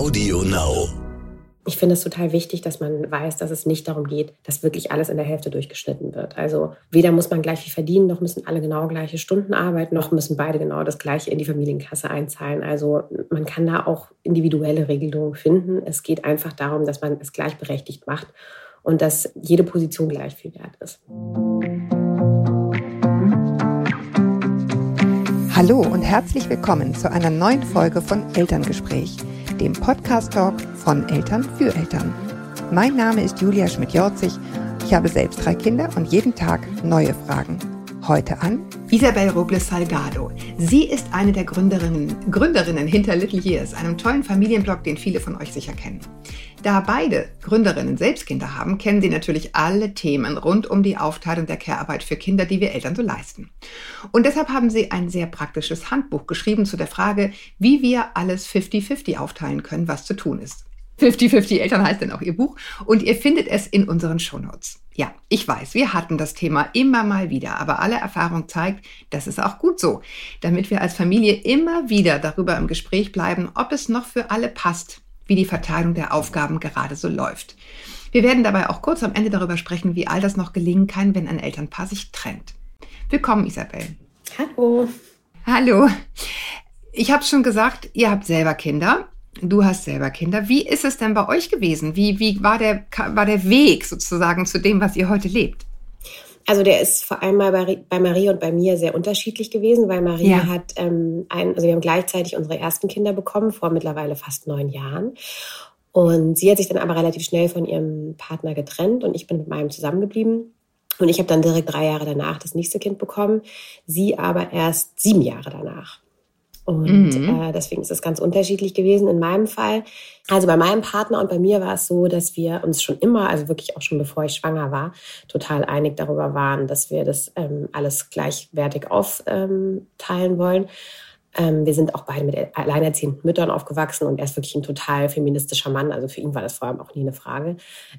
Audio Now. Ich finde es total wichtig, dass man weiß, dass es nicht darum geht, dass wirklich alles in der Hälfte durchgeschnitten wird. Also weder muss man gleich viel verdienen, noch müssen alle genau gleiche Stunden arbeiten, noch müssen beide genau das gleiche in die Familienkasse einzahlen. Also man kann da auch individuelle Regelungen finden. Es geht einfach darum, dass man es gleichberechtigt macht und dass jede Position gleich viel wert ist. Hallo und herzlich willkommen zu einer neuen Folge von Elterngespräch, dem Podcast-Talk von Eltern für Eltern. Mein Name ist Julia Schmidt-Jorzig. Ich habe selbst drei Kinder und jeden Tag neue Fragen. Heute an Isabel Robles Salgado. Sie ist eine der Gründerinnen, Gründerinnen hinter Little Years, einem tollen Familienblog, den viele von euch sicher kennen. Da beide Gründerinnen selbst Kinder haben, kennen sie natürlich alle Themen rund um die Aufteilung der Care-Arbeit für Kinder, die wir Eltern so leisten. Und deshalb haben sie ein sehr praktisches Handbuch geschrieben zu der Frage, wie wir alles 50-50 aufteilen können, was zu tun ist. 50-50 Eltern heißt dann auch ihr Buch und ihr findet es in unseren Shownotes. Ja, ich weiß, wir hatten das Thema immer mal wieder, aber alle Erfahrung zeigt, das ist auch gut so, damit wir als Familie immer wieder darüber im Gespräch bleiben, ob es noch für alle passt, wie die Verteilung der Aufgaben gerade so läuft. Wir werden dabei auch kurz am Ende darüber sprechen, wie all das noch gelingen kann, wenn ein Elternpaar sich trennt. Willkommen, Isabel. Hallo. Hallo. Ich habe schon gesagt, ihr habt selber Kinder Du hast selber Kinder. Wie ist es denn bei euch gewesen? Wie, wie war, der, war der Weg sozusagen zu dem, was ihr heute lebt? Also der ist vor allem mal bei, bei Marie und bei mir sehr unterschiedlich gewesen, weil Marie ja. hat ähm, ein, also wir haben gleichzeitig unsere ersten Kinder bekommen, vor mittlerweile fast neun Jahren. Und sie hat sich dann aber relativ schnell von ihrem Partner getrennt und ich bin mit meinem zusammengeblieben. Und ich habe dann direkt drei Jahre danach das nächste Kind bekommen, sie aber erst sieben Jahre danach. Und mhm. äh, deswegen ist es ganz unterschiedlich gewesen in meinem Fall. Also bei meinem Partner und bei mir war es so, dass wir uns schon immer, also wirklich auch schon bevor ich schwanger war, total einig darüber waren, dass wir das ähm, alles gleichwertig aufteilen ähm, wollen. Ähm, wir sind auch beide mit alleinerziehenden Müttern aufgewachsen und er ist wirklich ein total feministischer Mann. Also für ihn war das vor allem auch nie eine Frage.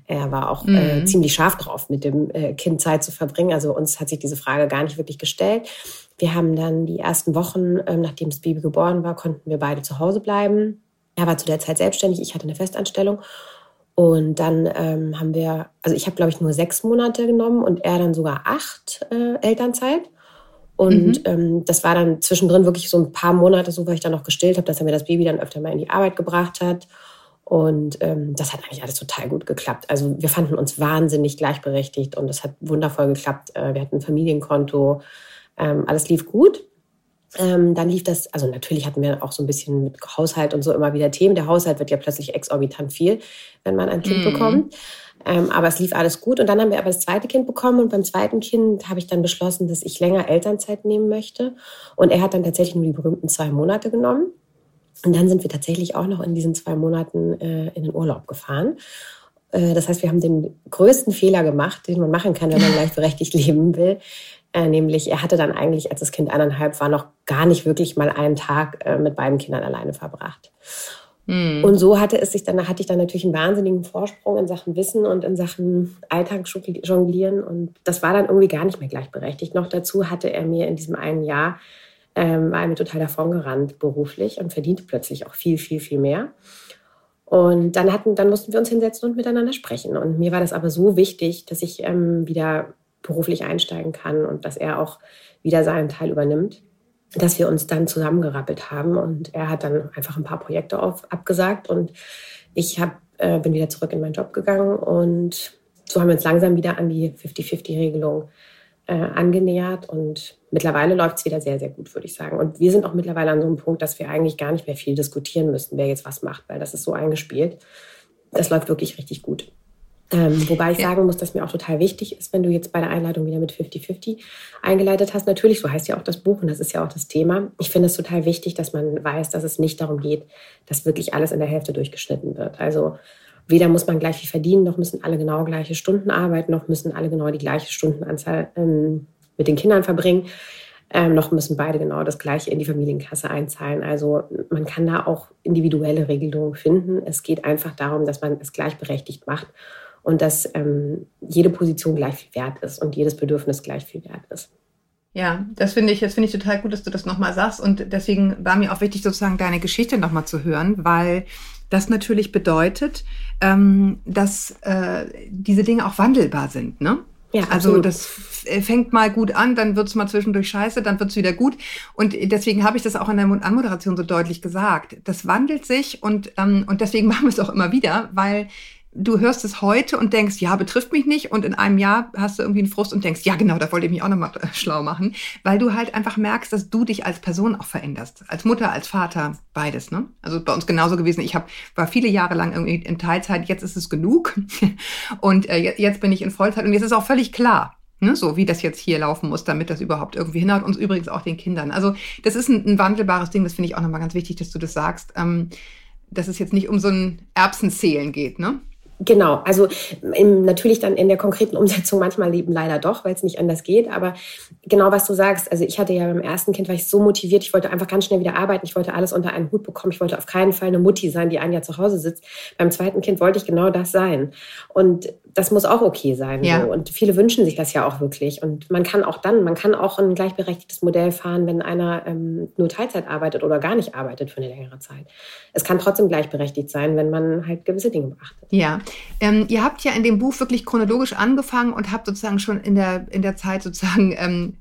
Er war auch äh, mhm. äh, ziemlich scharf drauf, mit dem äh, Kind Zeit zu verbringen. Also uns hat sich diese Frage gar nicht wirklich gestellt. Wir haben dann die ersten Wochen, ähm, nachdem das Baby geboren war, konnten wir beide zu Hause bleiben. Er war zu der Zeit selbstständig, ich hatte eine Festanstellung. Und dann ähm, haben wir, also ich habe, glaube ich, nur sechs Monate genommen und er dann sogar acht äh, Elternzeit. Und mhm. ähm, das war dann zwischendrin wirklich so ein paar Monate, so weil ich dann noch gestillt habe, dass er mir das Baby dann öfter mal in die Arbeit gebracht hat. Und ähm, das hat eigentlich alles total gut geklappt. Also wir fanden uns wahnsinnig gleichberechtigt und das hat wundervoll geklappt. Äh, wir hatten ein Familienkonto, ähm, alles lief gut. Ähm, dann lief das, also natürlich hatten wir auch so ein bisschen mit Haushalt und so immer wieder Themen. Der Haushalt wird ja plötzlich exorbitant viel, wenn man ein Kind mhm. bekommt. Ähm, aber es lief alles gut. Und dann haben wir aber das zweite Kind bekommen. Und beim zweiten Kind habe ich dann beschlossen, dass ich länger Elternzeit nehmen möchte. Und er hat dann tatsächlich nur die berühmten zwei Monate genommen. Und dann sind wir tatsächlich auch noch in diesen zwei Monaten äh, in den Urlaub gefahren. Äh, das heißt, wir haben den größten Fehler gemacht, den man machen kann, wenn man gleichberechtigt leben will. Äh, nämlich, er hatte dann eigentlich, als das Kind eineinhalb war, noch gar nicht wirklich mal einen Tag äh, mit beiden Kindern alleine verbracht. Mhm. Und so hatte es sich dann, da hatte ich dann natürlich einen wahnsinnigen Vorsprung in Sachen Wissen und in Sachen Alltag jonglieren. Und das war dann irgendwie gar nicht mehr gleichberechtigt. Noch dazu hatte er mir in diesem einen Jahr, ähm, war er mir total davongerannt beruflich und verdiente plötzlich auch viel, viel, viel mehr. Und dann hatten, dann mussten wir uns hinsetzen und miteinander sprechen. Und mir war das aber so wichtig, dass ich ähm, wieder beruflich einsteigen kann und dass er auch wieder seinen Teil übernimmt dass wir uns dann zusammengerappelt haben und er hat dann einfach ein paar Projekte auf, abgesagt und ich hab, äh, bin wieder zurück in meinen Job gegangen und so haben wir uns langsam wieder an die 50-50-Regelung äh, angenähert und mittlerweile läuft es wieder sehr, sehr gut, würde ich sagen. Und wir sind auch mittlerweile an so einem Punkt, dass wir eigentlich gar nicht mehr viel diskutieren müssen, wer jetzt was macht, weil das ist so eingespielt. Das läuft wirklich richtig gut. Ähm, wobei ich ja. sagen muss, dass mir auch total wichtig ist, wenn du jetzt bei der Einleitung wieder mit 50-50 eingeleitet hast. Natürlich, so heißt ja auch das Buch und das ist ja auch das Thema. Ich finde es total wichtig, dass man weiß, dass es nicht darum geht, dass wirklich alles in der Hälfte durchgeschnitten wird. Also weder muss man gleich viel verdienen, noch müssen alle genau gleiche Stunden arbeiten, noch müssen alle genau die gleiche Stundenanzahl ähm, mit den Kindern verbringen. Ähm, noch müssen beide genau das Gleiche in die Familienkasse einzahlen. Also man kann da auch individuelle Regelungen finden. Es geht einfach darum, dass man es gleichberechtigt macht und dass ähm, jede Position gleich viel wert ist und jedes Bedürfnis gleich viel wert ist. Ja, das finde ich, das finde ich total gut, dass du das nochmal sagst. Und deswegen war mir auch wichtig, sozusagen deine Geschichte nochmal zu hören, weil das natürlich bedeutet, ähm, dass äh, diese Dinge auch wandelbar sind. Ne? Ja, also das fängt mal gut an, dann wird's mal zwischendurch scheiße, dann wird's wieder gut. Und deswegen habe ich das auch in der Anmoderation so deutlich gesagt. Das wandelt sich und, ähm, und deswegen machen wir es auch immer wieder, weil du hörst es heute und denkst, ja, betrifft mich nicht. Und in einem Jahr hast du irgendwie einen Frust und denkst, ja, genau, da wollte ich mich auch nochmal schlau machen. Weil du halt einfach merkst, dass du dich als Person auch veränderst. Als Mutter, als Vater, beides. Ne? Also bei uns genauso gewesen. Ich hab, war viele Jahre lang irgendwie in Teilzeit, jetzt ist es genug. Und äh, jetzt bin ich in Vollzeit und jetzt ist auch völlig klar. Ne, so wie das jetzt hier laufen muss, damit das überhaupt irgendwie hinhaut. Uns übrigens auch den Kindern. Also das ist ein, ein wandelbares Ding, das finde ich auch nochmal ganz wichtig, dass du das sagst. Ähm, dass es jetzt nicht um so ein Erbsenzählen geht, ne? Genau, also im, natürlich dann in der konkreten Umsetzung manchmal eben leider doch, weil es nicht anders geht. Aber genau was du sagst, also ich hatte ja beim ersten Kind, war ich so motiviert, ich wollte einfach ganz schnell wieder arbeiten, ich wollte alles unter einen Hut bekommen, ich wollte auf keinen Fall eine Mutti sein, die ein Jahr zu Hause sitzt. Beim zweiten Kind wollte ich genau das sein. Und das muss auch okay sein. Ja. So. Und viele wünschen sich das ja auch wirklich. Und man kann auch dann, man kann auch ein gleichberechtigtes Modell fahren, wenn einer ähm, nur Teilzeit arbeitet oder gar nicht arbeitet für eine längere Zeit. Es kann trotzdem gleichberechtigt sein, wenn man halt gewisse Dinge beachtet. Ja, ähm, ihr habt ja in dem Buch wirklich chronologisch angefangen und habt sozusagen schon in der, in der Zeit sozusagen, ähm,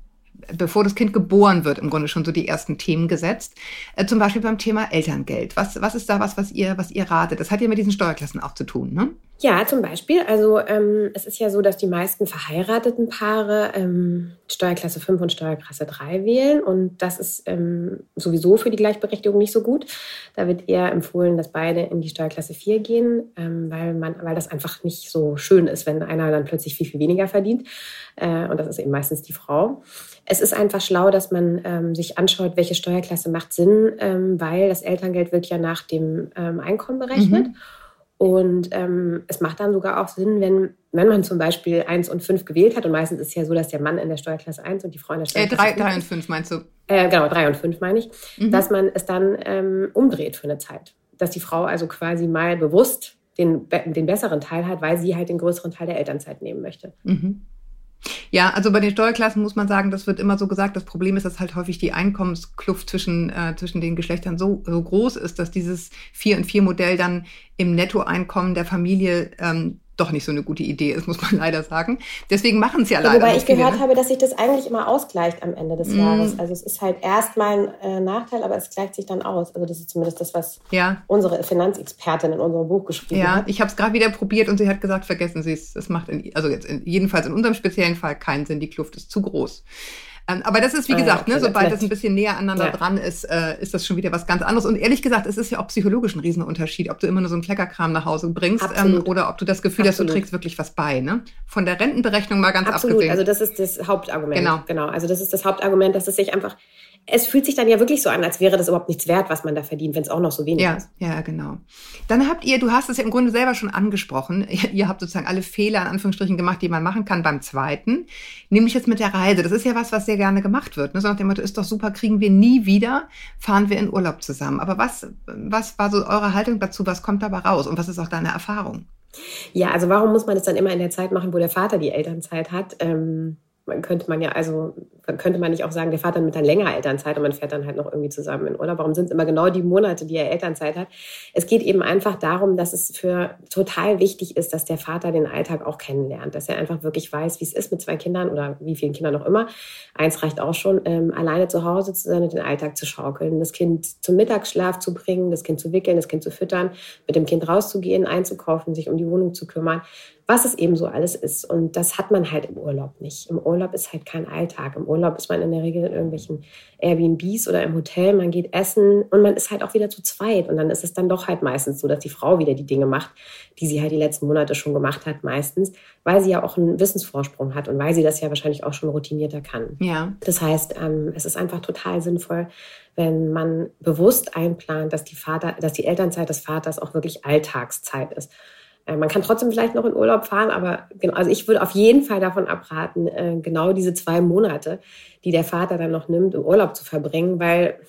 bevor das Kind geboren wird, im Grunde schon so die ersten Themen gesetzt. Äh, zum Beispiel beim Thema Elterngeld. Was, was ist da was, was ihr, was ihr ratet? Das hat ja mit diesen Steuerklassen auch zu tun, ne? Ja, zum Beispiel. Also ähm, es ist ja so, dass die meisten verheirateten Paare ähm, Steuerklasse 5 und Steuerklasse 3 wählen. Und das ist ähm, sowieso für die Gleichberechtigung nicht so gut. Da wird eher empfohlen, dass beide in die Steuerklasse 4 gehen, ähm, weil, man, weil das einfach nicht so schön ist, wenn einer dann plötzlich viel, viel weniger verdient. Äh, und das ist eben meistens die Frau. Es ist einfach schlau, dass man ähm, sich anschaut, welche Steuerklasse macht Sinn, ähm, weil das Elterngeld wird ja nach dem ähm, Einkommen berechnet. Mhm. Und ähm, es macht dann sogar auch Sinn, wenn, wenn man zum Beispiel 1 und 5 gewählt hat. Und meistens ist es ja so, dass der Mann in der Steuerklasse 1 und die Frau in der äh, Steuerklasse äh, 3, 3 und 5 meinst du? Äh, genau, 3 und 5 meine ich. Mhm. Dass man es dann ähm, umdreht für eine Zeit. Dass die Frau also quasi mal bewusst den, den besseren Teil hat, weil sie halt den größeren Teil der Elternzeit nehmen möchte. Mhm. Ja, also bei den Steuerklassen muss man sagen, das wird immer so gesagt. Das Problem ist, dass halt häufig die Einkommenskluft zwischen, äh, zwischen den Geschlechtern so, so groß ist, dass dieses Vier- und Vier-Modell dann im Nettoeinkommen der Familie ähm, doch nicht so eine gute Idee ist, muss man leider sagen. Deswegen machen es ja leider. Wobei ich viele, gehört ne? habe, dass sich das eigentlich immer ausgleicht am Ende des mm. Jahres. Also es ist halt erstmal ein äh, Nachteil, aber es gleicht sich dann aus. Also das ist zumindest das, was ja. unsere Finanzexpertin in unserem Buch geschrieben ja, hat. Ja, ich habe es gerade wieder probiert und sie hat gesagt, vergessen Sie es. Es macht in, also jetzt in, jedenfalls in unserem speziellen Fall keinen Sinn. Die Kluft ist zu groß. Ähm, aber das ist, wie ah, gesagt, okay, ne, sobald das ein bisschen näher aneinander ja. dran ist, äh, ist das schon wieder was ganz anderes. Und ehrlich gesagt, es ist ja auch psychologisch ein Riesenunterschied, ob du immer nur so einen Kleckerkram nach Hause bringst ähm, oder ob du das Gefühl Absolut. hast, du trägst wirklich was bei. Ne? Von der Rentenberechnung mal ganz Absolut. abgesehen. Also das ist das Hauptargument. Genau. genau. Also das ist das Hauptargument, dass es sich einfach es fühlt sich dann ja wirklich so an, als wäre das überhaupt nichts wert, was man da verdient, wenn es auch noch so wenig ja, ist. Ja, genau. Dann habt ihr, du hast es ja im Grunde selber schon angesprochen, ihr, ihr, habt sozusagen alle Fehler in Anführungsstrichen gemacht, die man machen kann beim zweiten, nämlich jetzt mit der Reise. Das ist ja was, was sehr gerne gemacht wird. Ne? So nach dem Motto, ist doch super, kriegen wir nie wieder, fahren wir in Urlaub zusammen. Aber was, was war so eure Haltung dazu? Was kommt dabei raus? Und was ist auch deine Erfahrung? Ja, also warum muss man das dann immer in der Zeit machen, wo der Vater die Elternzeit hat? Ähm könnte man ja, also könnte man nicht auch sagen, der Vater mit dann länger Elternzeit und man fährt dann halt noch irgendwie zusammen in Urlaub. Warum sind es immer genau die Monate, die er Elternzeit hat? Es geht eben einfach darum, dass es für total wichtig ist, dass der Vater den Alltag auch kennenlernt, dass er einfach wirklich weiß, wie es ist mit zwei Kindern oder wie vielen Kindern noch immer. Eins reicht auch schon, ähm, alleine zu Hause zu sein und den Alltag zu schaukeln, das Kind zum Mittagsschlaf zu bringen, das Kind zu wickeln, das Kind zu füttern, mit dem Kind rauszugehen, einzukaufen, sich um die Wohnung zu kümmern was es eben so alles ist. Und das hat man halt im Urlaub nicht. Im Urlaub ist halt kein Alltag. Im Urlaub ist man in der Regel in irgendwelchen Airbnbs oder im Hotel. Man geht essen und man ist halt auch wieder zu zweit. Und dann ist es dann doch halt meistens so, dass die Frau wieder die Dinge macht, die sie halt die letzten Monate schon gemacht hat, meistens, weil sie ja auch einen Wissensvorsprung hat und weil sie das ja wahrscheinlich auch schon routinierter kann. Ja. Das heißt, ähm, es ist einfach total sinnvoll, wenn man bewusst einplant, dass die Vater, dass die Elternzeit des Vaters auch wirklich Alltagszeit ist. Äh, man kann trotzdem vielleicht noch in Urlaub fahren, aber genau, also ich würde auf jeden Fall davon abraten, äh, genau diese zwei Monate, die der Vater dann noch nimmt, im Urlaub zu verbringen, weil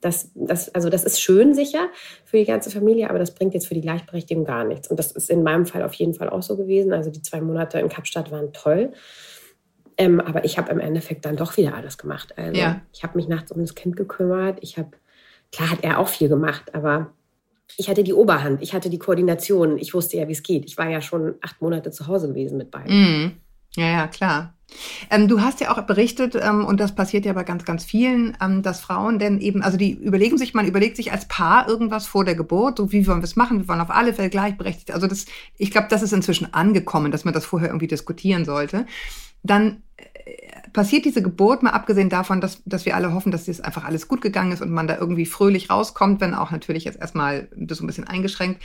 das, das, also das ist schön sicher für die ganze Familie, aber das bringt jetzt für die Gleichberechtigung gar nichts. Und das ist in meinem Fall auf jeden Fall auch so gewesen. Also die zwei Monate in Kapstadt waren toll. Ähm, aber ich habe im Endeffekt dann doch wieder alles gemacht. Also ja. ich habe mich nachts um das Kind gekümmert. Ich habe, klar hat er auch viel gemacht, aber ich hatte die Oberhand, ich hatte die Koordination, ich wusste ja, wie es geht. Ich war ja schon acht Monate zu Hause gewesen mit beiden. Mm. Ja, ja, klar. Ähm, du hast ja auch berichtet, ähm, und das passiert ja bei ganz, ganz vielen, ähm, dass Frauen denn eben, also die überlegen sich, man überlegt sich als Paar irgendwas vor der Geburt, so wie wollen wir es machen, wir wollen auf alle Fälle gleichberechtigt. Also das, ich glaube, das ist inzwischen angekommen, dass man das vorher irgendwie diskutieren sollte. Dann äh, passiert diese Geburt, mal abgesehen davon, dass, dass wir alle hoffen, dass das einfach alles gut gegangen ist und man da irgendwie fröhlich rauskommt, wenn auch natürlich jetzt erstmal das so ein bisschen eingeschränkt.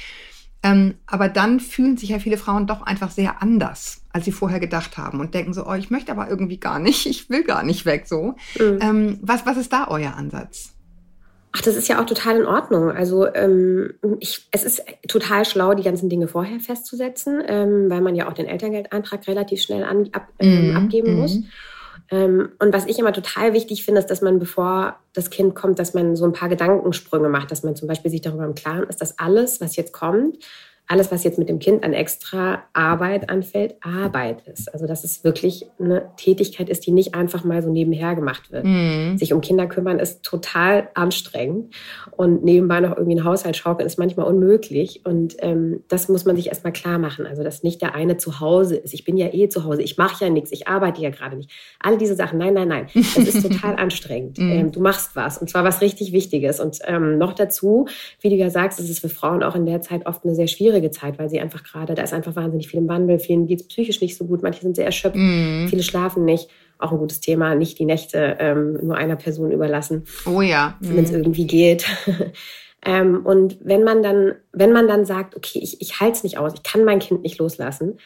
Ähm, aber dann fühlen sich ja viele Frauen doch einfach sehr anders, als sie vorher gedacht haben und denken so, oh, ich möchte aber irgendwie gar nicht, ich will gar nicht weg so. Mhm. Ähm, was, was ist da euer Ansatz? Ach, das ist ja auch total in Ordnung. Also ähm, ich, es ist total schlau, die ganzen Dinge vorher festzusetzen, ähm, weil man ja auch den Elterngeldeintrag relativ schnell an, ab, ähm, mhm. abgeben muss. Mhm. Ähm, und was ich immer total wichtig finde, ist, dass man, bevor das Kind kommt, dass man so ein paar Gedankensprünge macht, dass man zum Beispiel sich darüber im Klaren ist, dass alles, was jetzt kommt, alles, was jetzt mit dem Kind an extra Arbeit anfällt, Arbeit ist. Also dass es wirklich eine Tätigkeit ist, die nicht einfach mal so nebenher gemacht wird. Mhm. Sich um Kinder kümmern ist total anstrengend und nebenbei noch irgendwie einen Haushalt schaukeln ist manchmal unmöglich. Und ähm, das muss man sich erstmal klar machen. Also dass nicht der eine zu Hause ist. Ich bin ja eh zu Hause. Ich mache ja nichts. Ich arbeite ja gerade nicht. Alle diese Sachen. Nein, nein, nein. Das ist total anstrengend. Mhm. Ähm, du machst was und zwar was richtig Wichtiges. Und ähm, noch dazu, wie du ja sagst, ist es für Frauen auch in der Zeit oft eine sehr schwierige schwierige Zeit, weil sie einfach gerade, da ist einfach wahnsinnig viel im Wandel, vielen geht es psychisch nicht so gut, manche sind sehr erschöpft, mm. viele schlafen nicht. Auch ein gutes Thema, nicht die Nächte ähm, nur einer Person überlassen. Oh ja. Mm. Wenn es irgendwie geht. ähm, und wenn man dann, wenn man dann sagt, okay, ich, ich halte es nicht aus, ich kann mein Kind nicht loslassen,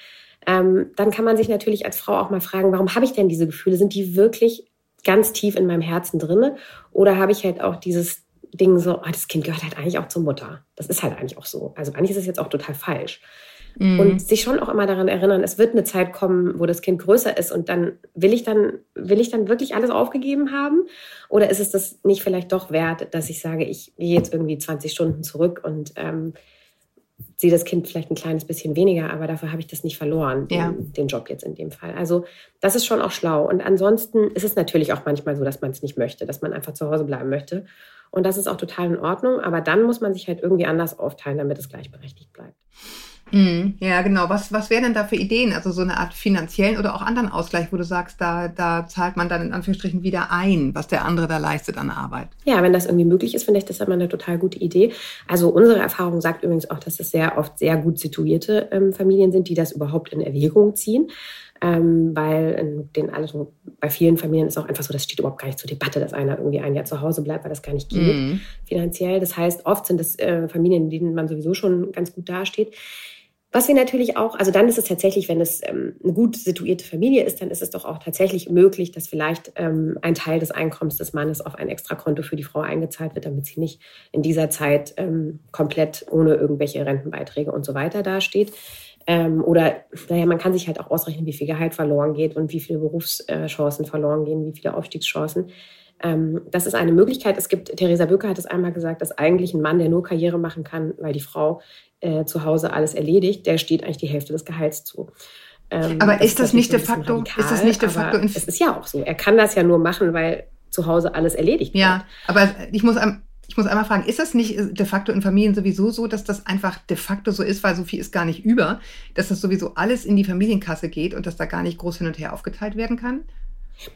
ähm, dann kann man sich natürlich als Frau auch mal fragen, warum habe ich denn diese Gefühle? Sind die wirklich ganz tief in meinem Herzen drinne? Oder habe ich halt auch dieses Ding so, oh, das Kind gehört halt eigentlich auch zur Mutter. Das ist halt eigentlich auch so. Also eigentlich ist es jetzt auch total falsch. Mhm. Und sich schon auch immer daran erinnern, es wird eine Zeit kommen, wo das Kind größer ist und dann will ich dann, will ich dann wirklich alles aufgegeben haben? Oder ist es das nicht vielleicht doch wert, dass ich sage, ich gehe jetzt irgendwie 20 Stunden zurück und ähm, sehe das Kind vielleicht ein kleines bisschen weniger, aber dafür habe ich das nicht verloren, den, ja. den, Job jetzt in dem Fall. Also das ist schon auch schlau. Und ansonsten ist es natürlich auch manchmal so, dass man es nicht möchte, dass man einfach zu Hause bleiben möchte. Und das ist auch total in Ordnung. Aber dann muss man sich halt irgendwie anders aufteilen, damit es gleichberechtigt bleibt. Mhm. Ja, genau. Was, was wären denn da für Ideen? Also so eine Art finanziellen oder auch anderen Ausgleich, wo du sagst, da, da zahlt man dann in Anführungsstrichen wieder ein, was der andere da leistet an Arbeit. Ja, wenn das irgendwie möglich ist, finde ich das immer eine total gute Idee. Also unsere Erfahrung sagt übrigens auch, dass es sehr oft sehr gut situierte ähm, Familien sind, die das überhaupt in Erwägung ziehen ähm, weil in den also bei vielen Familien ist auch einfach so, das steht überhaupt gar nicht zur Debatte, dass einer irgendwie ein Jahr zu Hause bleibt, weil das gar nicht geht mhm. finanziell. Das heißt, oft sind es äh, Familien, in denen man sowieso schon ganz gut dasteht. Was wir natürlich auch, also dann ist es tatsächlich, wenn es ähm, eine gut situierte Familie ist, dann ist es doch auch tatsächlich möglich, dass vielleicht ähm, ein Teil des Einkommens des Mannes auf ein Extrakonto für die Frau eingezahlt wird, damit sie nicht in dieser Zeit ähm, komplett ohne irgendwelche Rentenbeiträge und so weiter dasteht. Ähm, oder naja, man kann sich halt auch ausrechnen, wie viel Gehalt verloren geht und wie viele Berufschancen verloren gehen, wie viele Aufstiegschancen. Ähm, das ist eine Möglichkeit. Es gibt, Theresa Böcker hat es einmal gesagt, dass eigentlich ein Mann, der nur Karriere machen kann, weil die Frau äh, zu Hause alles erledigt, der steht eigentlich die Hälfte des Gehalts zu. Ähm, aber ist das, das nicht de facto? Radikal, ist das nicht de facto? Es ist ja auch so. Er kann das ja nur machen, weil zu Hause alles erledigt wird. Ja, aber ich muss ich muss einmal fragen, ist das nicht de facto in Familien sowieso so, dass das einfach de facto so ist, weil so viel ist gar nicht über, dass das sowieso alles in die Familienkasse geht und dass da gar nicht groß hin und her aufgeteilt werden kann?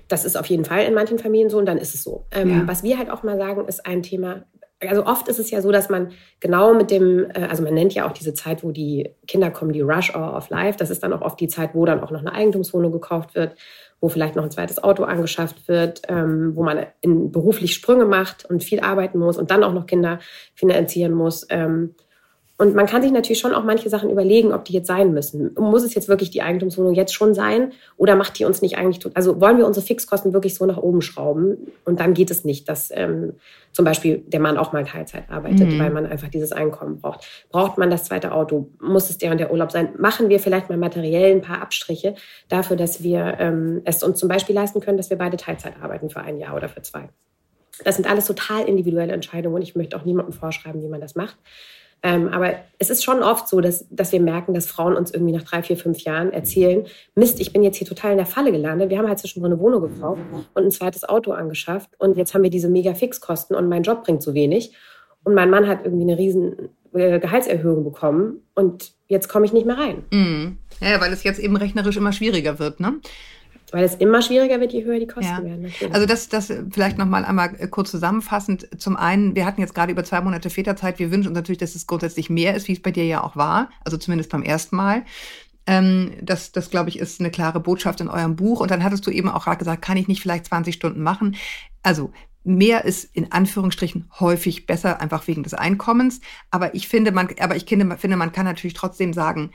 Das ist auf jeden Fall in manchen Familien so und dann ist es so. Ähm, ja. Was wir halt auch mal sagen, ist ein Thema, also oft ist es ja so, dass man genau mit dem, äh, also man nennt ja auch diese Zeit, wo die Kinder kommen, die Rush Hour of Life. Das ist dann auch oft die Zeit, wo dann auch noch eine Eigentumswohnung gekauft wird, wo vielleicht noch ein zweites Auto angeschafft wird, ähm, wo man in, beruflich Sprünge macht und viel arbeiten muss und dann auch noch Kinder finanzieren muss. Ähm, und man kann sich natürlich schon auch manche Sachen überlegen, ob die jetzt sein müssen. Muss es jetzt wirklich die Eigentumswohnung jetzt schon sein oder macht die uns nicht eigentlich, also wollen wir unsere Fixkosten wirklich so nach oben schrauben und dann geht es nicht, dass ähm, zum Beispiel der Mann auch mal Teilzeit arbeitet, mhm. weil man einfach dieses Einkommen braucht. Braucht man das zweite Auto? Muss es der und der Urlaub sein? Machen wir vielleicht mal materiell ein paar Abstriche dafür, dass wir ähm, es uns zum Beispiel leisten können, dass wir beide Teilzeit arbeiten für ein Jahr oder für zwei. Das sind alles total individuelle Entscheidungen und ich möchte auch niemandem vorschreiben, wie man das macht. Ähm, aber es ist schon oft so, dass, dass wir merken, dass Frauen uns irgendwie nach drei, vier, fünf Jahren erzählen, Mist, ich bin jetzt hier total in der Falle gelandet. Wir haben halt zwischendrin eine Wohnung gekauft und ein zweites Auto angeschafft und jetzt haben wir diese mega Fixkosten und mein Job bringt so wenig. und mein Mann hat irgendwie eine riesen äh, Gehaltserhöhung bekommen und jetzt komme ich nicht mehr rein. Mhm. Ja, weil es jetzt eben rechnerisch immer schwieriger wird, ne? Weil es immer schwieriger wird, je höher die Kosten ja. werden. Natürlich. Also das, das vielleicht nochmal einmal äh, kurz zusammenfassend. Zum einen, wir hatten jetzt gerade über zwei Monate Väterzeit. Wir wünschen uns natürlich, dass es grundsätzlich mehr ist, wie es bei dir ja auch war. Also zumindest beim ersten Mal. Ähm, das, das glaube ich, ist eine klare Botschaft in eurem Buch. Und dann hattest du eben auch gerade gesagt, kann ich nicht vielleicht 20 Stunden machen? Also mehr ist in Anführungsstrichen häufig besser, einfach wegen des Einkommens. Aber ich finde, man, aber ich finde, finde, man kann natürlich trotzdem sagen,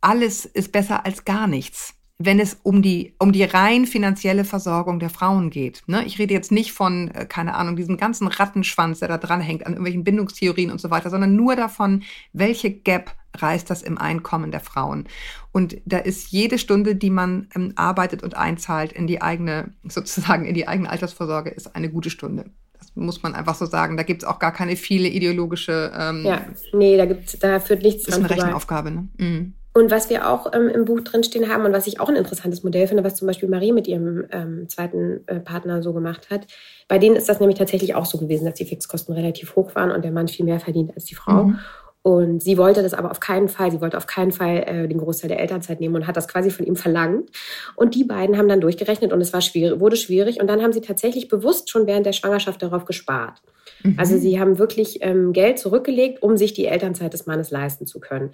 alles ist besser als gar nichts wenn es um die, um die rein finanzielle Versorgung der Frauen geht. Ne? Ich rede jetzt nicht von, äh, keine Ahnung, diesem ganzen Rattenschwanz, der da dran hängt, an irgendwelchen Bindungstheorien und so weiter, sondern nur davon, welche Gap reißt das im Einkommen der Frauen. Und da ist jede Stunde, die man ähm, arbeitet und einzahlt in die eigene, sozusagen in die eigene Altersvorsorge, ist eine gute Stunde. Das muss man einfach so sagen. Da gibt es auch gar keine viele ideologische. Ähm, ja, nee, da, gibt's, da führt nichts dran. Das ist eine Rechenaufgabe, ne? Mhm. Und was wir auch ähm, im Buch drinstehen haben und was ich auch ein interessantes Modell finde, was zum Beispiel Marie mit ihrem ähm, zweiten äh, Partner so gemacht hat, bei denen ist das nämlich tatsächlich auch so gewesen, dass die Fixkosten relativ hoch waren und der Mann viel mehr verdient als die Frau. Mhm. Und sie wollte das aber auf keinen Fall, sie wollte auf keinen Fall äh, den Großteil der Elternzeit nehmen und hat das quasi von ihm verlangt. Und die beiden haben dann durchgerechnet und es war schwierig, wurde schwierig. Und dann haben sie tatsächlich bewusst schon während der Schwangerschaft darauf gespart. Mhm. Also sie haben wirklich ähm, Geld zurückgelegt, um sich die Elternzeit des Mannes leisten zu können.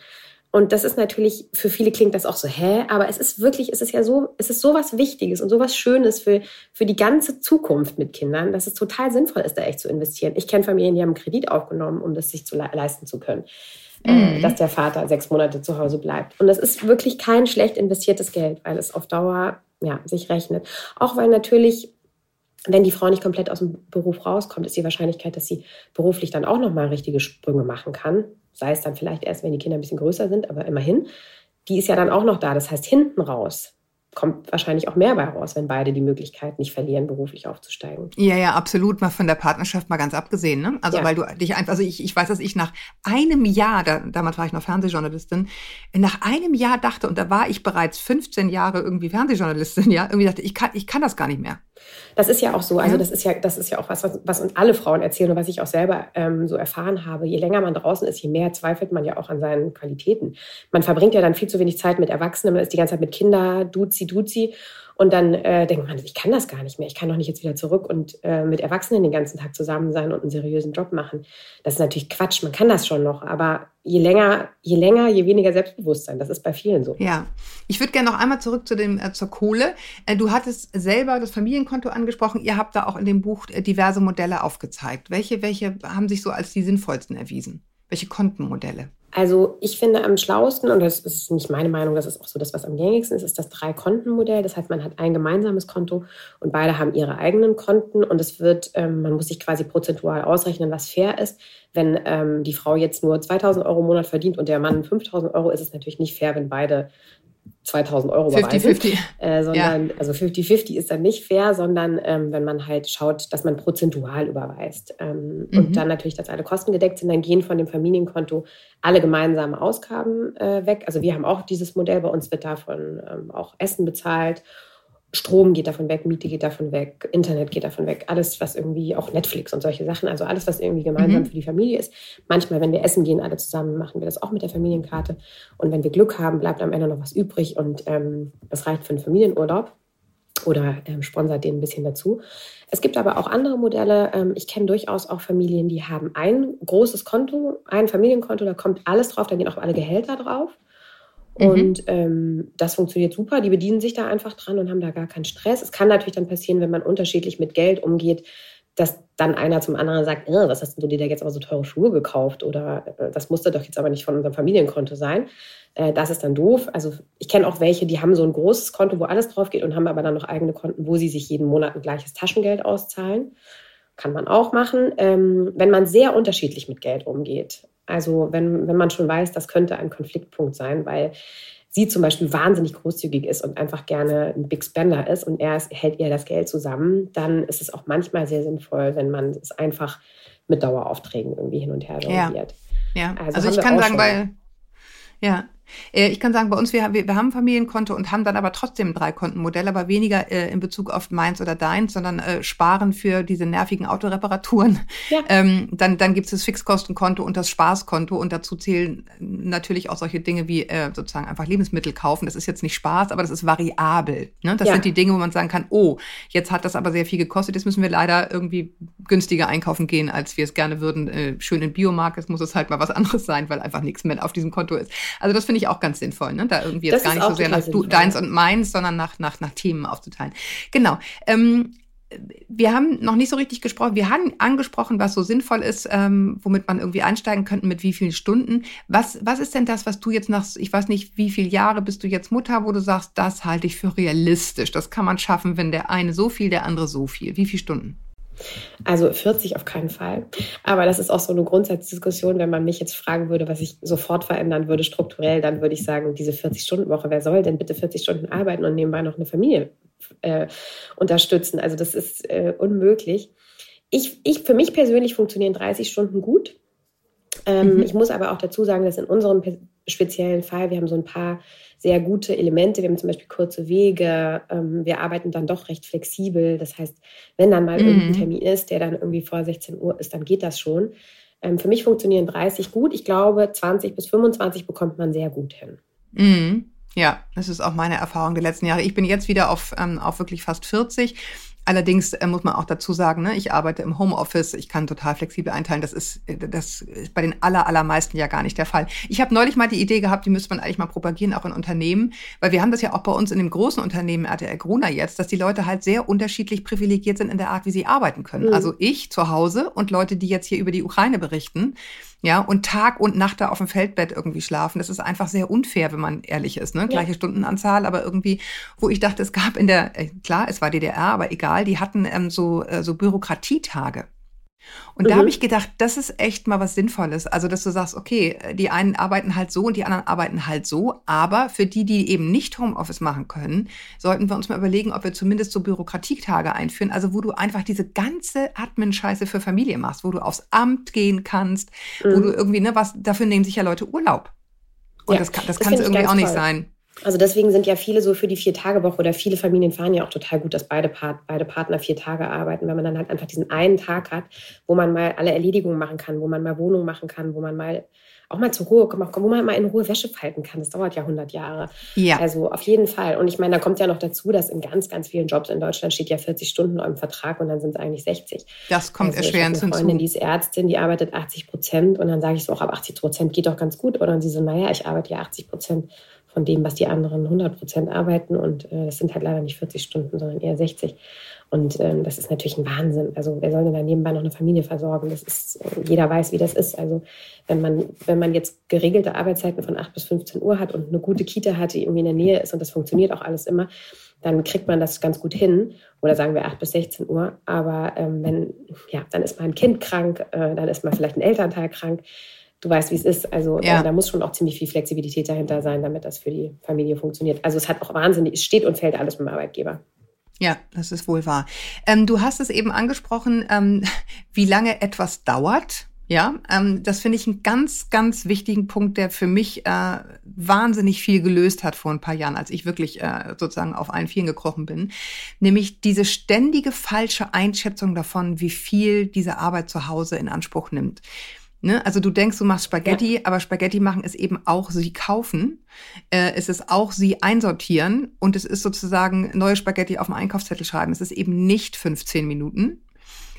Und das ist natürlich, für viele klingt das auch so, hä? Aber es ist wirklich, es ist ja so, es ist so was Wichtiges und so was Schönes für, für die ganze Zukunft mit Kindern, dass es total sinnvoll ist, da echt zu investieren. Ich kenne Familien, die haben einen Kredit aufgenommen, um das sich zu le leisten zu können. Äh, mhm. Dass der Vater sechs Monate zu Hause bleibt. Und das ist wirklich kein schlecht investiertes Geld, weil es auf Dauer ja, sich rechnet. Auch weil natürlich wenn die Frau nicht komplett aus dem Beruf rauskommt, ist die Wahrscheinlichkeit, dass sie beruflich dann auch nochmal richtige Sprünge machen kann, sei es dann vielleicht erst, wenn die Kinder ein bisschen größer sind, aber immerhin, die ist ja dann auch noch da. Das heißt, hinten raus kommt wahrscheinlich auch mehr bei raus, wenn beide die Möglichkeit nicht verlieren, beruflich aufzusteigen. Ja, ja, absolut. Mal von der Partnerschaft mal ganz abgesehen. Ne? Also ja. weil du dich einfach, also ich, ich weiß, dass ich nach einem Jahr, da, damals war ich noch Fernsehjournalistin, nach einem Jahr dachte, und da war ich bereits 15 Jahre irgendwie Fernsehjournalistin, ja, irgendwie dachte, ich kann, ich kann das gar nicht mehr. Das ist ja auch so. Also das ist ja, das ist ja auch was, was, was uns alle Frauen erzählen und was ich auch selber ähm, so erfahren habe. Je länger man draußen ist, je mehr zweifelt man ja auch an seinen Qualitäten. Man verbringt ja dann viel zu wenig Zeit mit Erwachsenen, man ist die ganze Zeit mit Kindern, duzi, duzi. Und dann äh, denkt man, ich kann das gar nicht mehr. Ich kann doch nicht jetzt wieder zurück und äh, mit Erwachsenen den ganzen Tag zusammen sein und einen seriösen Job machen. Das ist natürlich Quatsch. Man kann das schon noch, aber je länger, je länger, je weniger Selbstbewusstsein. Das ist bei vielen so. Ja, ich würde gerne noch einmal zurück zu dem äh, zur Kohle. Äh, du hattest selber das Familienkonto angesprochen. Ihr habt da auch in dem Buch äh, diverse Modelle aufgezeigt. Welche, welche haben sich so als die sinnvollsten erwiesen? Welche Kontenmodelle? Also ich finde am schlausten, und das ist nicht meine Meinung, das ist auch so das, was am gängigsten ist, ist das Drei-Konten-Modell. Das heißt, man hat ein gemeinsames Konto und beide haben ihre eigenen Konten und es wird, ähm, man muss sich quasi prozentual ausrechnen, was fair ist. Wenn ähm, die Frau jetzt nur 2000 Euro im Monat verdient und der Mann 5000 Euro, ist es natürlich nicht fair, wenn beide 2000 Euro 50-50. Äh, sondern, ja. also 50-50 ist dann nicht fair, sondern ähm, wenn man halt schaut, dass man prozentual überweist. Ähm, mhm. Und dann natürlich, dass alle Kosten gedeckt sind, dann gehen von dem Familienkonto alle gemeinsamen Ausgaben äh, weg. Also wir haben auch dieses Modell, bei uns wird davon ähm, auch Essen bezahlt Strom geht davon weg, Miete geht davon weg, Internet geht davon weg, alles, was irgendwie auch Netflix und solche Sachen, also alles, was irgendwie gemeinsam mhm. für die Familie ist. Manchmal, wenn wir essen gehen, alle zusammen, machen wir das auch mit der Familienkarte. Und wenn wir Glück haben, bleibt am Ende noch was übrig und ähm, das reicht für einen Familienurlaub oder ähm, sponsert den ein bisschen dazu. Es gibt aber auch andere Modelle. Ähm, ich kenne durchaus auch Familien, die haben ein großes Konto, ein Familienkonto, da kommt alles drauf, da gehen auch alle Gehälter drauf. Mhm. Und ähm, das funktioniert super. Die bedienen sich da einfach dran und haben da gar keinen Stress. Es kann natürlich dann passieren, wenn man unterschiedlich mit Geld umgeht, dass dann einer zum anderen sagt, äh, was hast du dir da jetzt aber so teure Schuhe gekauft? Oder äh, das musste doch jetzt aber nicht von unserem Familienkonto sein. Äh, das ist dann doof. Also ich kenne auch welche, die haben so ein großes Konto, wo alles drauf geht und haben aber dann noch eigene Konten, wo sie sich jeden Monat ein gleiches Taschengeld auszahlen. Kann man auch machen, ähm, wenn man sehr unterschiedlich mit Geld umgeht. Also wenn, wenn man schon weiß, das könnte ein Konfliktpunkt sein, weil sie zum Beispiel wahnsinnig großzügig ist und einfach gerne ein Big Spender ist und er hält ihr das Geld zusammen, dann ist es auch manchmal sehr sinnvoll, wenn man es einfach mit Daueraufträgen irgendwie hin und her jongliert. Ja, ja. Also, also ich kann sagen, weil ja, ich kann sagen, bei uns, wir, wir, haben ein Familienkonto und haben dann aber trotzdem ein Dreikontenmodell, aber weniger äh, in Bezug auf meins oder deins, sondern äh, sparen für diese nervigen Autoreparaturen. Ja. Ähm, dann dann gibt es das Fixkostenkonto und das Spaßkonto und dazu zählen natürlich auch solche Dinge wie äh, sozusagen einfach Lebensmittel kaufen. Das ist jetzt nicht Spaß, aber das ist variabel. Ne? Das ja. sind die Dinge, wo man sagen kann, oh, jetzt hat das aber sehr viel gekostet, jetzt müssen wir leider irgendwie günstiger einkaufen gehen, als wir es gerne würden. Äh, schön in Biomarkt, es muss es halt mal was anderes sein, weil einfach nichts mehr auf diesem Konto ist. Also das finde ich auch ganz sinnvoll, ne? da irgendwie jetzt das gar nicht so sehr nach du, deins und meins, sondern nach, nach, nach Themen aufzuteilen. Genau. Ähm, wir haben noch nicht so richtig gesprochen. Wir haben angesprochen, was so sinnvoll ist, ähm, womit man irgendwie einsteigen könnte, mit wie vielen Stunden. Was, was ist denn das, was du jetzt nach, ich weiß nicht, wie viele Jahre bist du jetzt Mutter, wo du sagst, das halte ich für realistisch. Das kann man schaffen, wenn der eine so viel, der andere so viel. Wie viele Stunden? Also 40 auf keinen Fall. Aber das ist auch so eine Grundsatzdiskussion. Wenn man mich jetzt fragen würde, was ich sofort verändern würde, strukturell, dann würde ich sagen, diese 40-Stunden-Woche, wer soll denn bitte 40 Stunden arbeiten und nebenbei noch eine Familie äh, unterstützen? Also das ist äh, unmöglich. Ich, ich, für mich persönlich funktionieren 30 Stunden gut. Ähm, mhm. Ich muss aber auch dazu sagen, dass in unserem speziellen Fall, wir haben so ein paar sehr gute Elemente. Wir haben zum Beispiel kurze Wege. Ähm, wir arbeiten dann doch recht flexibel. Das heißt, wenn dann mal mhm. irgendein Termin ist, der dann irgendwie vor 16 Uhr ist, dann geht das schon. Ähm, für mich funktionieren 30 gut. Ich glaube, 20 bis 25 bekommt man sehr gut hin. Mhm. Ja, das ist auch meine Erfahrung der letzten Jahre. Ich bin jetzt wieder auf, ähm, auf wirklich fast 40 Allerdings äh, muss man auch dazu sagen, ne, ich arbeite im Homeoffice, ich kann total flexibel einteilen. Das ist, äh, das ist bei den aller, allermeisten ja gar nicht der Fall. Ich habe neulich mal die Idee gehabt, die müsste man eigentlich mal propagieren, auch in Unternehmen, weil wir haben das ja auch bei uns in dem großen Unternehmen RTL Gruner jetzt, dass die Leute halt sehr unterschiedlich privilegiert sind in der Art, wie sie arbeiten können. Mhm. Also ich zu Hause und Leute, die jetzt hier über die Ukraine berichten, ja, und Tag und Nacht da auf dem Feldbett irgendwie schlafen. Das ist einfach sehr unfair, wenn man ehrlich ist, ne? Ja. Gleiche Stundenanzahl, aber irgendwie, wo ich dachte, es gab in der, äh, klar, es war DDR, aber egal, die hatten ähm, so, äh, so Bürokratietage. Und mhm. da habe ich gedacht, das ist echt mal was Sinnvolles. Also, dass du sagst, okay, die einen arbeiten halt so und die anderen arbeiten halt so. Aber für die, die eben nicht Homeoffice machen können, sollten wir uns mal überlegen, ob wir zumindest so Bürokratietage einführen. Also, wo du einfach diese ganze Admin-Scheiße für Familie machst, wo du aufs Amt gehen kannst, mhm. wo du irgendwie, ne, was, dafür nehmen sich ja Leute Urlaub. Und ja, das kann, das, das kann es irgendwie auch nicht toll. sein. Also deswegen sind ja viele so für die Vier-Tage-Woche oder viele Familien fahren ja auch total gut, dass beide, Part, beide Partner vier Tage arbeiten, weil man dann halt einfach diesen einen Tag hat, wo man mal alle Erledigungen machen kann, wo man mal Wohnung machen kann, wo man mal auch mal zur Ruhe kommt, wo man mal in Ruhe Wäsche falten kann. Das dauert ja 100 Jahre. Ja. Also auf jeden Fall. Und ich meine, da kommt ja noch dazu, dass in ganz, ganz vielen Jobs in Deutschland steht ja 40 Stunden im Vertrag und dann sind es eigentlich 60. Das kommt also erschwerend hinzu. Eine Freundin, die ist Ärztin, die arbeitet 80 Prozent und dann sage ich so, auch ab 80 Prozent geht doch ganz gut. Oder und sie so, naja, ich arbeite ja 80 Prozent von dem, was die anderen 100 Prozent arbeiten. Und äh, das sind halt leider nicht 40 Stunden, sondern eher 60. Und ähm, das ist natürlich ein Wahnsinn. Also wer soll denn da nebenbei noch eine Familie versorgen? Das ist, äh, jeder weiß, wie das ist. Also wenn man, wenn man jetzt geregelte Arbeitszeiten von 8 bis 15 Uhr hat und eine gute Kita hat, die irgendwie in der Nähe ist und das funktioniert auch alles immer, dann kriegt man das ganz gut hin. Oder sagen wir 8 bis 16 Uhr. Aber ähm, wenn, ja, dann ist mal ein Kind krank, äh, dann ist mal vielleicht ein Elternteil krank du weißt, wie es ist. Also ja. äh, da muss schon auch ziemlich viel Flexibilität dahinter sein, damit das für die Familie funktioniert. Also es hat auch wahnsinnig, es steht und fällt alles mit dem Arbeitgeber. Ja, das ist wohl wahr. Ähm, du hast es eben angesprochen, ähm, wie lange etwas dauert. Ja, ähm, das finde ich einen ganz, ganz wichtigen Punkt, der für mich äh, wahnsinnig viel gelöst hat vor ein paar Jahren, als ich wirklich äh, sozusagen auf allen Vieren gekrochen bin. Nämlich diese ständige falsche Einschätzung davon, wie viel diese Arbeit zu Hause in Anspruch nimmt. Ne? Also du denkst, du machst Spaghetti, ja. aber Spaghetti machen ist eben auch sie kaufen. Äh, es ist auch sie einsortieren und es ist sozusagen neue Spaghetti auf dem Einkaufszettel schreiben. Es ist eben nicht 15 Minuten,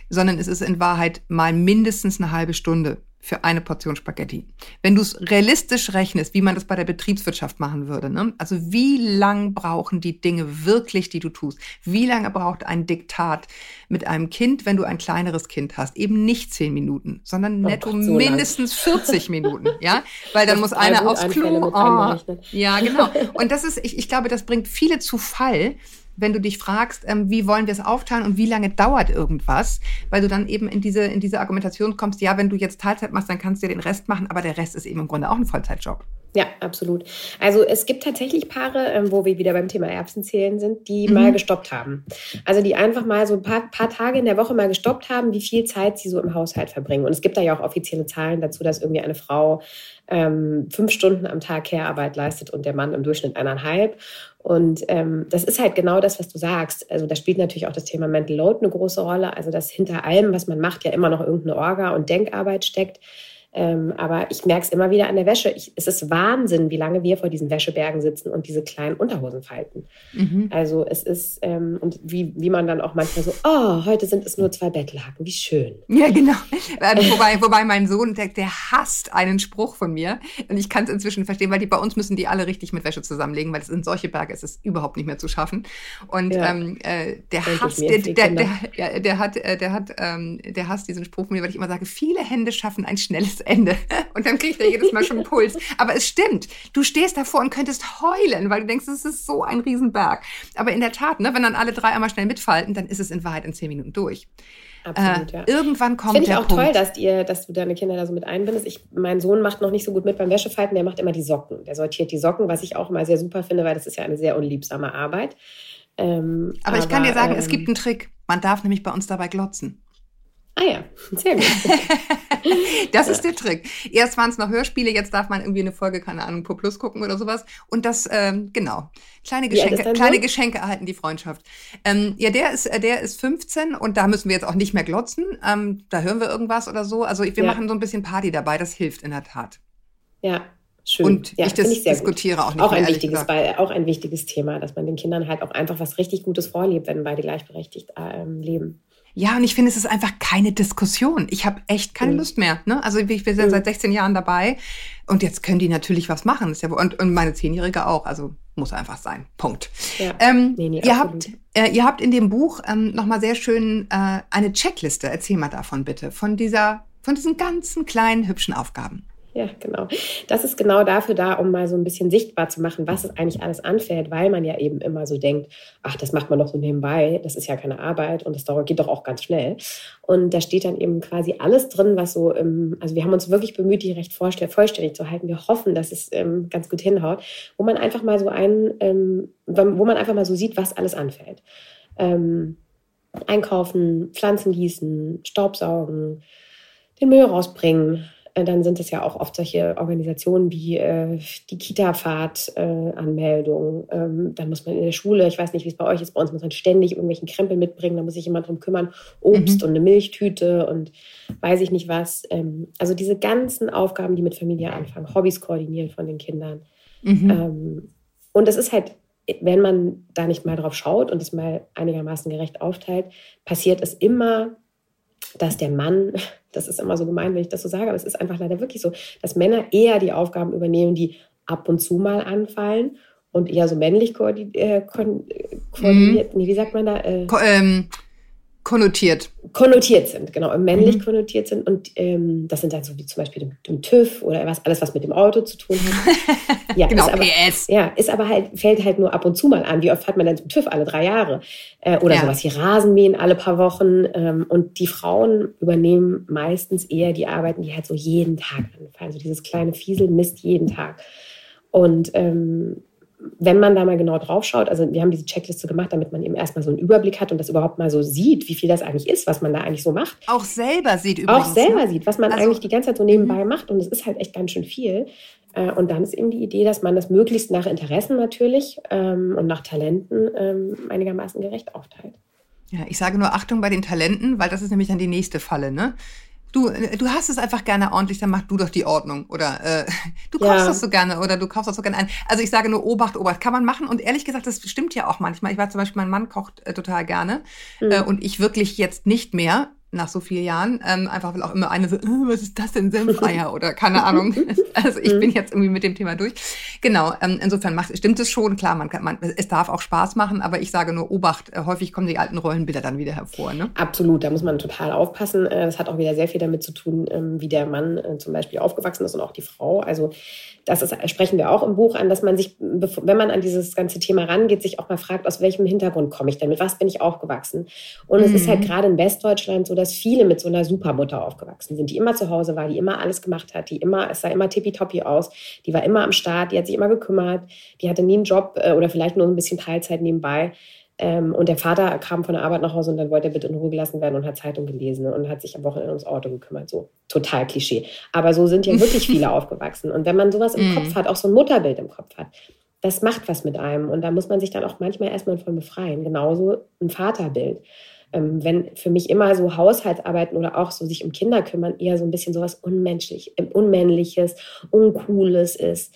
sondern es ist in Wahrheit mal mindestens eine halbe Stunde für eine Portion Spaghetti. Wenn du es realistisch rechnest, wie man das bei der Betriebswirtschaft machen würde, ne? also wie lang brauchen die Dinge wirklich, die du tust? Wie lange braucht ein Diktat mit einem Kind, wenn du ein kleineres Kind hast? Eben nicht zehn Minuten, sondern oh netto so mindestens lang. 40 Minuten, ja? Weil dann muss einer aufs Klo. Oh, ja, genau. Und das ist, ich, ich glaube, das bringt viele zu Fall, wenn du dich fragst, ähm, wie wollen wir es aufteilen und wie lange dauert irgendwas, weil du dann eben in diese, in diese Argumentation kommst, ja, wenn du jetzt Teilzeit machst, dann kannst du dir den Rest machen, aber der Rest ist eben im Grunde auch ein Vollzeitjob. Ja, absolut. Also es gibt tatsächlich Paare, ähm, wo wir wieder beim Thema Erbsenzählen sind, die mhm. mal gestoppt haben. Also die einfach mal so ein paar, paar Tage in der Woche mal gestoppt haben, wie viel Zeit sie so im Haushalt verbringen. Und es gibt da ja auch offizielle Zahlen dazu, dass irgendwie eine Frau ähm, fünf Stunden am Tag Care-Arbeit leistet und der Mann im Durchschnitt eineinhalb. Und ähm, das ist halt genau das, was du sagst. Also da spielt natürlich auch das Thema Mental Load eine große Rolle. Also dass hinter allem, was man macht, ja immer noch irgendeine Orga und Denkarbeit steckt. Ähm, aber ich merke es immer wieder an der Wäsche. Ich, es ist Wahnsinn, wie lange wir vor diesen Wäschebergen sitzen und diese kleinen Unterhosen falten. Mhm. Also es ist, ähm, und wie, wie man dann auch manchmal so, oh, heute sind es nur zwei Bettelhaken, wie schön. Ja, genau. Äh, wobei, wobei mein Sohn, der, der hasst einen Spruch von mir. Und ich kann es inzwischen verstehen, weil die bei uns müssen die alle richtig mit Wäsche zusammenlegen, weil es sind solche Berge, es ist überhaupt nicht mehr zu schaffen. Und ja. ähm, äh, der hasst, der, der, der, der, hat, äh, der hat, ähm, der hasst diesen Spruch von mir, weil ich immer sage, viele Hände schaffen ein schnelles Ende. Und dann kriegt er jedes Mal schon einen Puls. Aber es stimmt. Du stehst davor und könntest heulen, weil du denkst, es ist so ein Riesenberg. Aber in der Tat, ne, wenn dann alle drei einmal schnell mitfalten, dann ist es in Wahrheit in zehn Minuten durch. Absolut, äh, ja. Irgendwann kommt Finde ich auch Punkt. toll, dass, ihr, dass du deine Kinder da so mit einbindest. Ich, mein Sohn macht noch nicht so gut mit beim Wäschefalten, der macht immer die Socken. Der sortiert die Socken, was ich auch immer sehr super finde, weil das ist ja eine sehr unliebsame Arbeit. Ähm, aber, aber, ich kann dir sagen, ähm, es gibt einen Trick. Man darf nämlich bei uns dabei glotzen. Ah ja, sehr gut. das ist der Trick. Erst waren es noch Hörspiele, jetzt darf man irgendwie eine Folge, keine Ahnung, Pro Plus gucken oder sowas. Und das, ähm, genau. Kleine Geschenke, kleine so? Geschenke erhalten die Freundschaft. Ähm, ja, der ist, äh, der ist 15 und da müssen wir jetzt auch nicht mehr glotzen. Ähm, da hören wir irgendwas oder so. Also wir ja. machen so ein bisschen Party dabei, das hilft in der Tat. Ja, Schön. Und ja, ich, das, ich diskutiere gut. auch nicht. Auch ein, wichtiges, weil, auch ein wichtiges Thema, dass man den Kindern halt auch einfach was richtig Gutes vorlebt, wenn beide gleichberechtigt ähm, leben. Ja, und ich finde, es ist einfach keine Diskussion. Ich habe echt keine mhm. Lust mehr. Ne? Also ich bin ja mhm. seit 16 Jahren dabei und jetzt können die natürlich was machen. Ja, und, und meine Zehnjährige auch. Also muss einfach sein. Punkt. Ja. Ähm, nee, nee, ihr, habt, äh, ihr habt in dem Buch ähm, nochmal sehr schön äh, eine Checkliste. Erzähl mal davon bitte. Von dieser, von diesen ganzen kleinen hübschen Aufgaben. Ja, genau. Das ist genau dafür da, um mal so ein bisschen sichtbar zu machen, was es eigentlich alles anfällt, weil man ja eben immer so denkt, ach, das macht man doch so nebenbei, das ist ja keine Arbeit und das geht doch auch ganz schnell. Und da steht dann eben quasi alles drin, was so, im, also wir haben uns wirklich bemüht, die recht vollständig zu halten. Wir hoffen, dass es ähm, ganz gut hinhaut, wo man einfach mal so ein, ähm, wo man einfach mal so sieht, was alles anfällt. Ähm, einkaufen, Pflanzen gießen, Staubsaugen, den Müll rausbringen, dann sind es ja auch oft solche Organisationen wie äh, die Kita-Fahrt-Anmeldung. Äh, ähm, dann muss man in der Schule, ich weiß nicht, wie es bei euch ist, bei uns muss man ständig irgendwelchen Krempel mitbringen, da muss sich jemand drum kümmern, Obst mhm. und eine Milchtüte und weiß ich nicht was. Ähm, also diese ganzen Aufgaben, die mit Familie anfangen, Hobbys koordinieren von den Kindern. Mhm. Ähm, und es ist halt wenn man da nicht mal drauf schaut und es mal einigermaßen gerecht aufteilt, passiert es immer, dass der Mann, das ist immer so gemein, wenn ich das so sage, aber es ist einfach leider wirklich so, dass Männer eher die Aufgaben übernehmen, die ab und zu mal anfallen und eher so männlich koordiniert, äh, koordiniert mhm. nee, wie sagt man da? Äh, Ko ähm, konnotiert. Konnotiert sind, genau, männlich mhm. konnotiert sind. Und ähm, das sind dann so wie zum Beispiel dem, dem, TÜV oder was, alles, was mit dem Auto zu tun hat. Ja, genau, aber, PS. Ja, ist aber halt, fällt halt nur ab und zu mal an. Wie oft hat man denn zum TÜV alle drei Jahre? Äh, oder ja. sowas wie Rasenmähen alle paar Wochen. Ähm, und die Frauen übernehmen meistens eher die Arbeiten, die halt so jeden Tag anfallen. So dieses kleine Fiesel misst jeden Tag. Und ähm, wenn man da mal genau drauf schaut, also wir haben diese Checkliste gemacht, damit man eben erstmal so einen Überblick hat und das überhaupt mal so sieht, wie viel das eigentlich ist, was man da eigentlich so macht. Auch selber sieht übrigens. Auch selber ne? sieht, was man also, eigentlich die ganze Zeit so nebenbei mhm. macht und es ist halt echt ganz schön viel. Äh, und dann ist eben die Idee, dass man das möglichst nach Interessen natürlich ähm, und nach Talenten ähm, einigermaßen gerecht aufteilt. Ja, ich sage nur Achtung bei den Talenten, weil das ist nämlich dann die nächste Falle, ne? Du, du hast es einfach gerne ordentlich, dann mach du doch die Ordnung. Oder äh, du kaufst ja. das so gerne oder du kaufst das so gerne ein. Also ich sage nur Obacht, Obacht. Kann man machen. Und ehrlich gesagt, das stimmt ja auch manchmal. Ich war zum Beispiel, mein Mann kocht äh, total gerne. Mhm. Äh, und ich wirklich jetzt nicht mehr nach so vielen Jahren. Ähm, einfach weil auch immer eine so, äh, was ist das denn, Senfeier oder keine Ahnung. also ich bin jetzt irgendwie mit dem Thema durch. Genau, ähm, insofern macht, stimmt es schon. Klar, man kann, man, es darf auch Spaß machen, aber ich sage nur Obacht, äh, häufig kommen die alten Rollenbilder dann wieder hervor. Ne? Absolut, da muss man total aufpassen. Äh, das hat auch wieder sehr viel damit zu tun, ähm, wie der Mann äh, zum Beispiel aufgewachsen ist und auch die Frau. Also das ist, sprechen wir auch im Buch an, dass man sich, wenn man an dieses ganze Thema rangeht, sich auch mal fragt, aus welchem Hintergrund komme ich denn, mit was bin ich aufgewachsen? Und mhm. es ist halt mhm. gerade in Westdeutschland so, dass viele mit so einer Supermutter aufgewachsen sind, die immer zu Hause war, die immer alles gemacht hat, die immer, es sah immer tippitoppi aus, die war immer am Start, die hat sich immer gekümmert, die hatte nie einen Job äh, oder vielleicht nur ein bisschen Teilzeit nebenbei. Ähm, und der Vater kam von der Arbeit nach Hause und dann wollte er bitte in Ruhe gelassen werden und hat Zeitung gelesen und hat sich am Wochenende ums Auto gekümmert. So total Klischee. Aber so sind ja wirklich viele aufgewachsen. Und wenn man sowas im Kopf mhm. hat, auch so ein Mutterbild im Kopf hat, das macht was mit einem. Und da muss man sich dann auch manchmal erstmal von befreien. Genauso ein Vaterbild. Ähm, wenn für mich immer so Haushaltsarbeiten oder auch so sich um Kinder kümmern eher so ein bisschen sowas unmenschlich, Unmännliches, Uncooles ist,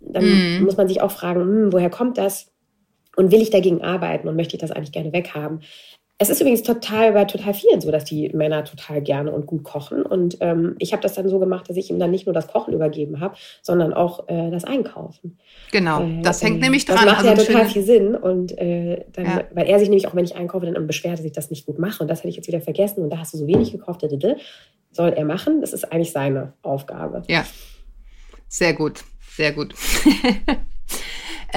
dann mm. muss man sich auch fragen, hm, woher kommt das? Und will ich dagegen arbeiten und möchte ich das eigentlich gerne weghaben? Es ist übrigens total bei total vielen so, dass die Männer total gerne und gut kochen. Und ähm, ich habe das dann so gemacht, dass ich ihm dann nicht nur das Kochen übergeben habe, sondern auch äh, das Einkaufen. Genau, äh, das hängt äh, nämlich dran. Das macht also ja total viel Sinn. Und äh, dann, ja. weil er sich nämlich auch, wenn ich einkaufe, dann beschwert, dass ich das nicht gut mache. Und das hätte ich jetzt wieder vergessen. Und da hast du so wenig gekauft. Soll er machen? Das ist eigentlich seine Aufgabe. Ja, sehr gut, sehr gut.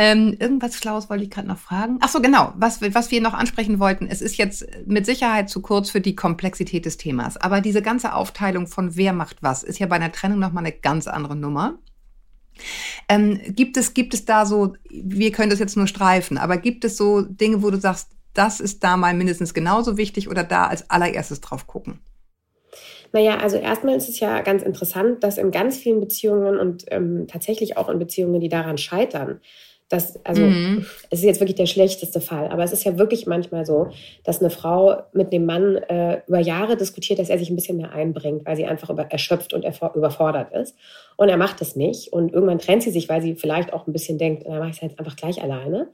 Ähm, irgendwas Schlaues wollte ich gerade noch fragen. Ach so, genau. Was, was wir noch ansprechen wollten, es ist jetzt mit Sicherheit zu kurz für die Komplexität des Themas. Aber diese ganze Aufteilung von wer macht was, ist ja bei einer Trennung nochmal eine ganz andere Nummer. Ähm, gibt es, gibt es da so, wir können das jetzt nur streifen, aber gibt es so Dinge, wo du sagst, das ist da mal mindestens genauso wichtig oder da als allererstes drauf gucken? Naja, also erstmal ist es ja ganz interessant, dass in ganz vielen Beziehungen und ähm, tatsächlich auch in Beziehungen, die daran scheitern, das, also, mhm. es ist jetzt wirklich der schlechteste Fall, aber es ist ja wirklich manchmal so, dass eine Frau mit dem Mann äh, über Jahre diskutiert, dass er sich ein bisschen mehr einbringt, weil sie einfach über, erschöpft und überfordert ist. Und er macht es nicht. Und irgendwann trennt sie sich, weil sie vielleicht auch ein bisschen denkt, dann mache ich es jetzt einfach gleich alleine.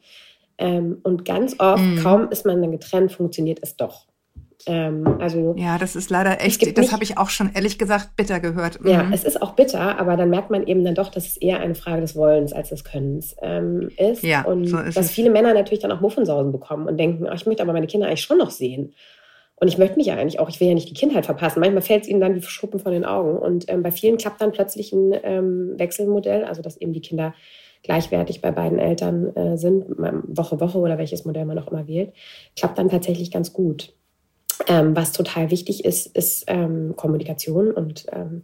Ähm, und ganz oft, mhm. kaum ist man dann getrennt, funktioniert es doch. Ähm, also ja, das ist leider echt, das habe ich auch schon ehrlich gesagt bitter gehört. Mhm. Ja, es ist auch bitter, aber dann merkt man eben dann doch, dass es eher eine Frage des Wollens als des Könnens ähm, ist. Ja, und so ist dass es. viele Männer natürlich dann auch Muffensausen bekommen und denken, oh, ich möchte aber meine Kinder eigentlich schon noch sehen. Und ich möchte mich ja eigentlich auch, ich will ja nicht die Kindheit verpassen. Manchmal fällt es ihnen dann wie Schuppen von den Augen. Und ähm, bei vielen klappt dann plötzlich ein ähm, Wechselmodell, also dass eben die Kinder gleichwertig bei beiden Eltern äh, sind, Woche Woche oder welches Modell man auch immer wählt, klappt dann tatsächlich ganz gut. Ähm, was total wichtig ist, ist ähm, Kommunikation und ähm,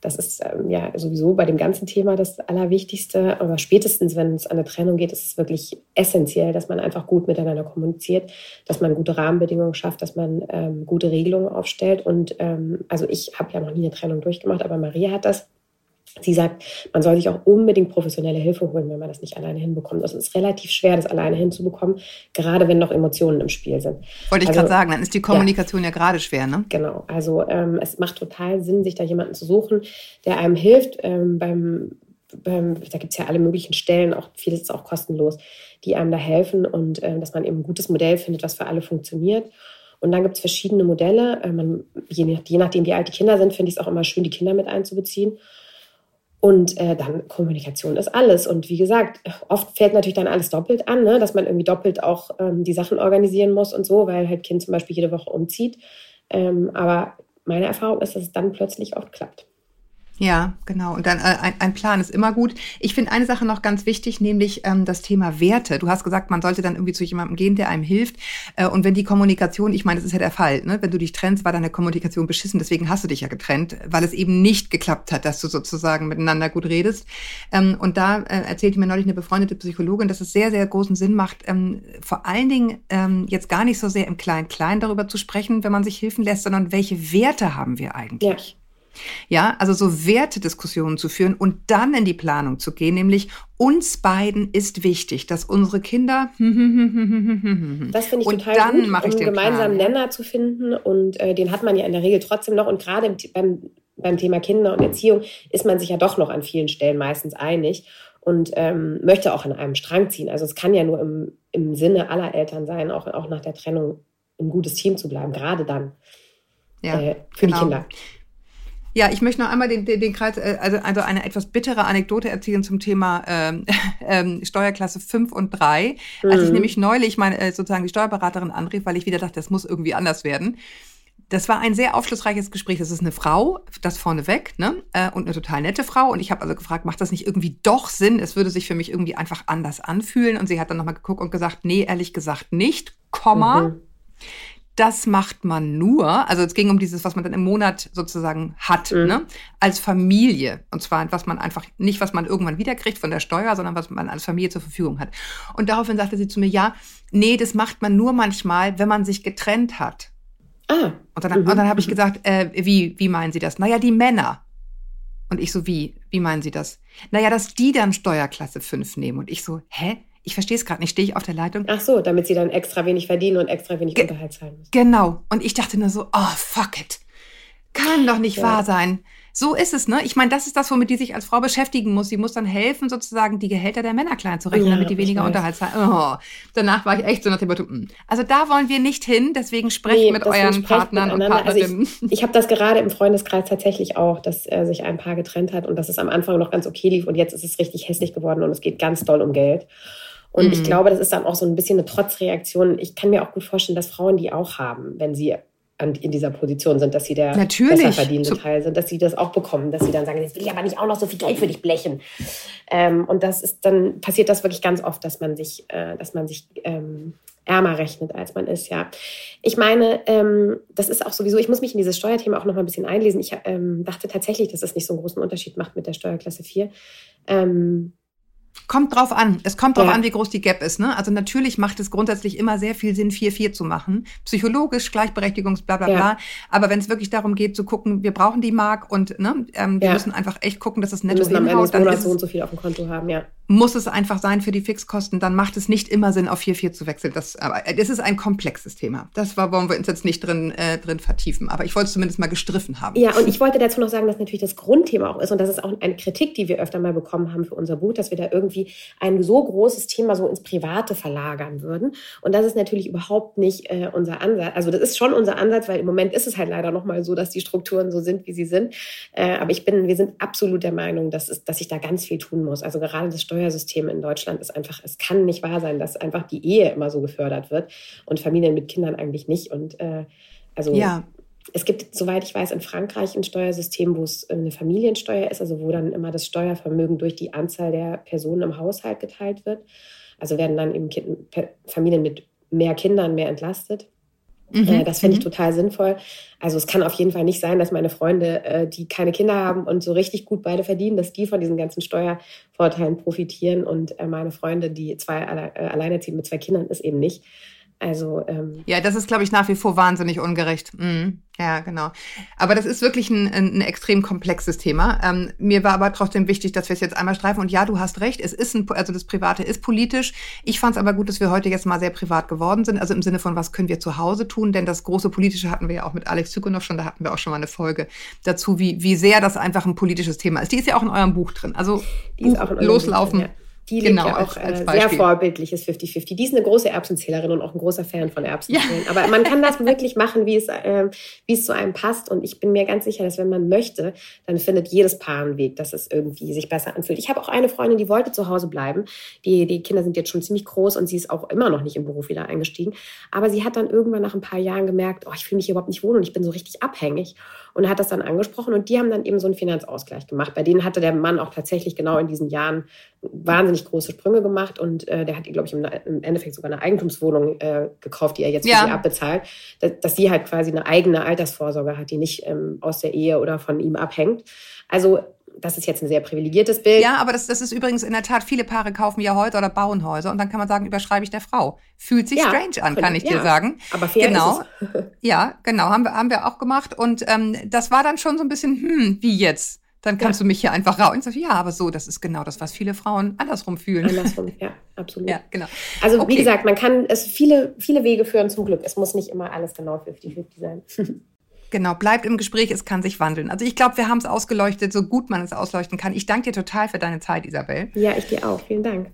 das ist ähm, ja sowieso bei dem ganzen Thema das Allerwichtigste. Aber spätestens, wenn es an eine Trennung geht, ist es wirklich essentiell, dass man einfach gut miteinander kommuniziert, dass man gute Rahmenbedingungen schafft, dass man ähm, gute Regelungen aufstellt. Und ähm, also ich habe ja noch nie eine Trennung durchgemacht, aber Maria hat das. Sie sagt, man soll sich auch unbedingt professionelle Hilfe holen, wenn man das nicht alleine hinbekommt. Also es ist relativ schwer, das alleine hinzubekommen, gerade wenn noch Emotionen im Spiel sind. Wollte ich also, gerade sagen, dann ist die Kommunikation ja, ja gerade schwer, ne? Genau. Also ähm, es macht total Sinn, sich da jemanden zu suchen, der einem hilft ähm, beim, beim da gibt es ja alle möglichen Stellen, auch vieles ist auch kostenlos, die einem da helfen und äh, dass man eben ein gutes Modell findet, was für alle funktioniert. Und dann gibt es verschiedene Modelle. Äh, man, je, je nachdem, wie alt die Kinder sind, finde ich es auch immer schön, die Kinder mit einzubeziehen. Und äh, dann Kommunikation ist alles. Und wie gesagt, oft fällt natürlich dann alles doppelt an, ne? dass man irgendwie doppelt auch ähm, die Sachen organisieren muss und so, weil halt Kind zum Beispiel jede Woche umzieht. Ähm, aber meine Erfahrung ist, dass es dann plötzlich oft klappt. Ja, genau. Und dann äh, ein, ein Plan ist immer gut. Ich finde eine Sache noch ganz wichtig, nämlich ähm, das Thema Werte. Du hast gesagt, man sollte dann irgendwie zu jemandem gehen, der einem hilft. Äh, und wenn die Kommunikation, ich meine, das ist ja der Fall, ne? wenn du dich trennst, war deine Kommunikation beschissen. Deswegen hast du dich ja getrennt, weil es eben nicht geklappt hat, dass du sozusagen miteinander gut redest. Ähm, und da äh, erzählte mir neulich eine befreundete Psychologin, dass es sehr, sehr großen Sinn macht, ähm, vor allen Dingen ähm, jetzt gar nicht so sehr im Klein-Klein darüber zu sprechen, wenn man sich helfen lässt, sondern welche Werte haben wir eigentlich? Ja. Ja, also so Wertediskussionen zu führen und dann in die Planung zu gehen, nämlich uns beiden ist wichtig, dass unsere Kinder. Das finde ich und total dann gut, um einen gemeinsamen Plan, Nenner zu finden und äh, den hat man ja in der Regel trotzdem noch und gerade beim, beim Thema Kinder und Erziehung ist man sich ja doch noch an vielen Stellen meistens einig und ähm, möchte auch an einem Strang ziehen. Also es kann ja nur im, im Sinne aller Eltern sein, auch, auch nach der Trennung ein gutes Team zu bleiben, gerade dann ja, äh, für genau. die Kinder. Ja, ich möchte noch einmal den, den, den Kreis, äh, also, also eine etwas bittere Anekdote erzählen zum Thema ähm, ähm, Steuerklasse 5 und 3. Mhm. Als ich mhm. nämlich neulich meine äh, sozusagen die Steuerberaterin anrief, weil ich wieder dachte, das muss irgendwie anders werden. Das war ein sehr aufschlussreiches Gespräch. Das ist eine Frau, das vorneweg, ne? Äh, und eine total nette Frau. Und ich habe also gefragt, macht das nicht irgendwie doch Sinn? Es würde sich für mich irgendwie einfach anders anfühlen. Und sie hat dann nochmal geguckt und gesagt, nee, ehrlich gesagt nicht, Komma. Mhm. Das macht man nur, also es ging um dieses, was man dann im Monat sozusagen hat, mhm. ne, als Familie. Und zwar, was man einfach, nicht was man irgendwann wiederkriegt von der Steuer, sondern was man als Familie zur Verfügung hat. Und daraufhin sagte sie zu mir, ja, nee, das macht man nur manchmal, wenn man sich getrennt hat. Ah. Und dann, mhm. und dann habe ich gesagt, äh, wie, wie meinen Sie das? Naja, die Männer. Und ich so, wie? Wie meinen Sie das? Naja, dass die dann Steuerklasse 5 nehmen. Und ich so, hä? Ich verstehe es gerade nicht. Stehe ich auf der Leitung? Ach so, damit sie dann extra wenig verdienen und extra wenig Ge Unterhalt zahlen müssen. Genau. Und ich dachte nur so, oh, fuck it. Kann doch nicht ja. wahr sein. So ist es, ne? Ich meine, das ist das, womit die sich als Frau beschäftigen muss. Sie muss dann helfen, sozusagen die Gehälter der Männer klein zu rechnen, ja, damit die weniger Unterhalt zahlen. Oh. Danach war ich echt so nach dem Motto, mm. also da wollen wir nicht hin, deswegen sprecht nee, mit euren Partnern und Partnerinnen. Also ich, ich habe das gerade im Freundeskreis tatsächlich auch, dass äh, sich ein Paar getrennt hat und dass es am Anfang noch ganz okay lief und jetzt ist es richtig hässlich geworden und es geht ganz doll um Geld. Und mhm. ich glaube, das ist dann auch so ein bisschen eine Trotzreaktion. Ich kann mir auch gut vorstellen, dass Frauen die auch haben, wenn sie in dieser Position sind, dass sie der Natürlich. besser verdienende Teil sind, dass sie das auch bekommen, dass sie dann sagen, jetzt will ich aber nicht auch noch so viel Geld für dich blechen. Ähm, und das ist dann passiert das wirklich ganz oft, dass man sich, äh, dass man sich ähm, ärmer rechnet, als man ist, ja. Ich meine, ähm, das ist auch sowieso, ich muss mich in dieses Steuerthema auch noch mal ein bisschen einlesen. Ich ähm, dachte tatsächlich, dass es nicht so einen großen Unterschied macht mit der Steuerklasse 4. Ähm, Kommt drauf an. Es kommt drauf ja. an, wie groß die Gap ist. Ne? Also natürlich macht es grundsätzlich immer sehr viel Sinn, 4-4 zu machen. Psychologisch, Gleichberechtigungs, bla bla ja. bla. Aber wenn es wirklich darum geht, zu gucken, wir brauchen die Mark und ne, ähm, wir ja. müssen einfach echt gucken, dass es netto hinhaut. Wir müssen am Ende des Monats so und so viel auf dem Konto haben, ja muss es einfach sein für die Fixkosten, dann macht es nicht immer Sinn, auf 4-4 zu wechseln. Das, aber das ist ein komplexes Thema. Das war, wollen wir uns jetzt nicht drin, äh, drin vertiefen. Aber ich wollte es zumindest mal gestriffen haben. Ja, und ich wollte dazu noch sagen, dass natürlich das Grundthema auch ist, und das ist auch eine Kritik, die wir öfter mal bekommen haben für unser Buch, dass wir da irgendwie ein so großes Thema so ins Private verlagern würden. Und das ist natürlich überhaupt nicht äh, unser Ansatz. Also das ist schon unser Ansatz, weil im Moment ist es halt leider noch mal so, dass die Strukturen so sind, wie sie sind. Äh, aber ich bin, wir sind absolut der Meinung, dass, es, dass sich da ganz viel tun muss. Also gerade das Steuersystem in Deutschland Deutschland ist einfach, es kann nicht wahr sein, dass einfach die Ehe immer so gefördert wird und Familien mit Kindern eigentlich nicht. Und äh, also ja. Es gibt, soweit ich weiß, in Frankreich ein Steuersystem, wo es eine Familiensteuer ist, also wo dann immer das Steuervermögen durch die Anzahl der Personen im Haushalt geteilt wird. Also werden dann eben Familien mit mehr Kindern mehr entlastet. Mhm. Äh, das finde ich mhm. total sinnvoll. Also es kann auf jeden Fall nicht sein, dass meine Freunde, äh, die keine Kinder haben und so richtig gut beide verdienen, dass die von diesen ganzen Steuervorteilen profitieren und äh, meine Freunde, die zwei alleinerziehend mit zwei Kindern ist, eben nicht. Also ähm, ja, das ist, glaube ich, nach wie vor wahnsinnig ungerecht. Mhm. Ja, genau. Aber das ist wirklich ein, ein, extrem komplexes Thema. Ähm, mir war aber trotzdem wichtig, dass wir es jetzt einmal streifen. Und ja, du hast recht. Es ist ein, also das Private ist politisch. Ich fand es aber gut, dass wir heute jetzt mal sehr privat geworden sind. Also im Sinne von, was können wir zu Hause tun? Denn das große politische hatten wir ja auch mit Alex Zykonow schon. Da hatten wir auch schon mal eine Folge dazu, wie wie sehr das einfach ein politisches Thema ist. Die ist ja auch in eurem Buch drin. Also Buch, loslaufen. Drin, ja die genau, ja auch als, als sehr vorbildliches 50-50. Die ist eine große Erbsenzählerin und auch ein großer Fan von Erbsenzählen. Ja. Aber man kann das wirklich machen, wie es, äh, wie es zu einem passt. Und ich bin mir ganz sicher, dass wenn man möchte, dann findet jedes Paar einen Weg, dass es irgendwie sich besser anfühlt. Ich habe auch eine Freundin, die wollte zu Hause bleiben. Die, die Kinder sind jetzt schon ziemlich groß und sie ist auch immer noch nicht im Beruf wieder eingestiegen. Aber sie hat dann irgendwann nach ein paar Jahren gemerkt, oh, ich fühle mich hier überhaupt nicht wohl und ich bin so richtig abhängig und hat das dann angesprochen und die haben dann eben so einen Finanzausgleich gemacht. Bei denen hatte der Mann auch tatsächlich genau in diesen Jahren wahnsinnig große Sprünge gemacht und äh, der hat, glaube ich, im, im, Endeffekt sogar eine Eigentumswohnung äh, gekauft, die er jetzt für ja. sie abbezahlt, dass, dass, sie halt quasi eine eigene Altersvorsorge hat, die nicht ähm, aus der Ehe oder von ihm abhängt. Also das ist jetzt ein sehr privilegiertes Bild. Ja, aber das, das ist übrigens in der Tat, viele Paare kaufen ja Häuser oder bauen Häuser und dann kann man sagen, überschreibe ich der Frau. Fühlt sich ja, strange an, kann ich ja, dir sagen. Aber fair genau. ist es. ja, genau, haben wir, haben wir auch gemacht und ähm, das war dann schon so ein bisschen, hm, wie jetzt? Dann kannst ja. du mich hier einfach raus ja, aber so, das ist genau das, was viele Frauen andersrum fühlen. Andersrum, ja, absolut. ja, genau. Also okay. wie gesagt, man kann es viele, viele Wege führen zum Glück. Es muss nicht immer alles genau 50-50 sein. Genau, bleibt im Gespräch, es kann sich wandeln. Also ich glaube, wir haben es ausgeleuchtet, so gut man es ausleuchten kann. Ich danke dir total für deine Zeit, Isabel. Ja, ich dir auch. Vielen Dank.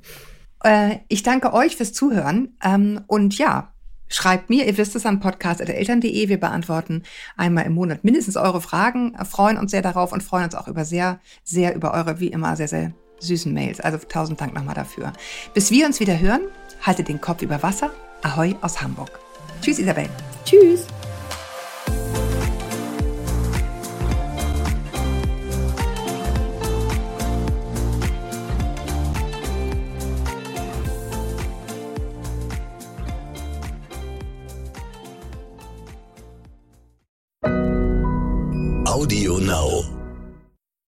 Äh, ich danke euch fürs Zuhören. Ähm, und ja, schreibt mir, ihr wisst es an podcast.eltern.de. Wir beantworten einmal im Monat mindestens eure Fragen, freuen uns sehr darauf und freuen uns auch über sehr, sehr über eure, wie immer, sehr, sehr süßen Mails. Also tausend Dank nochmal dafür. Bis wir uns wieder hören, haltet den Kopf über Wasser. Ahoi aus Hamburg. Tschüss, Isabel. Tschüss. Audio Now.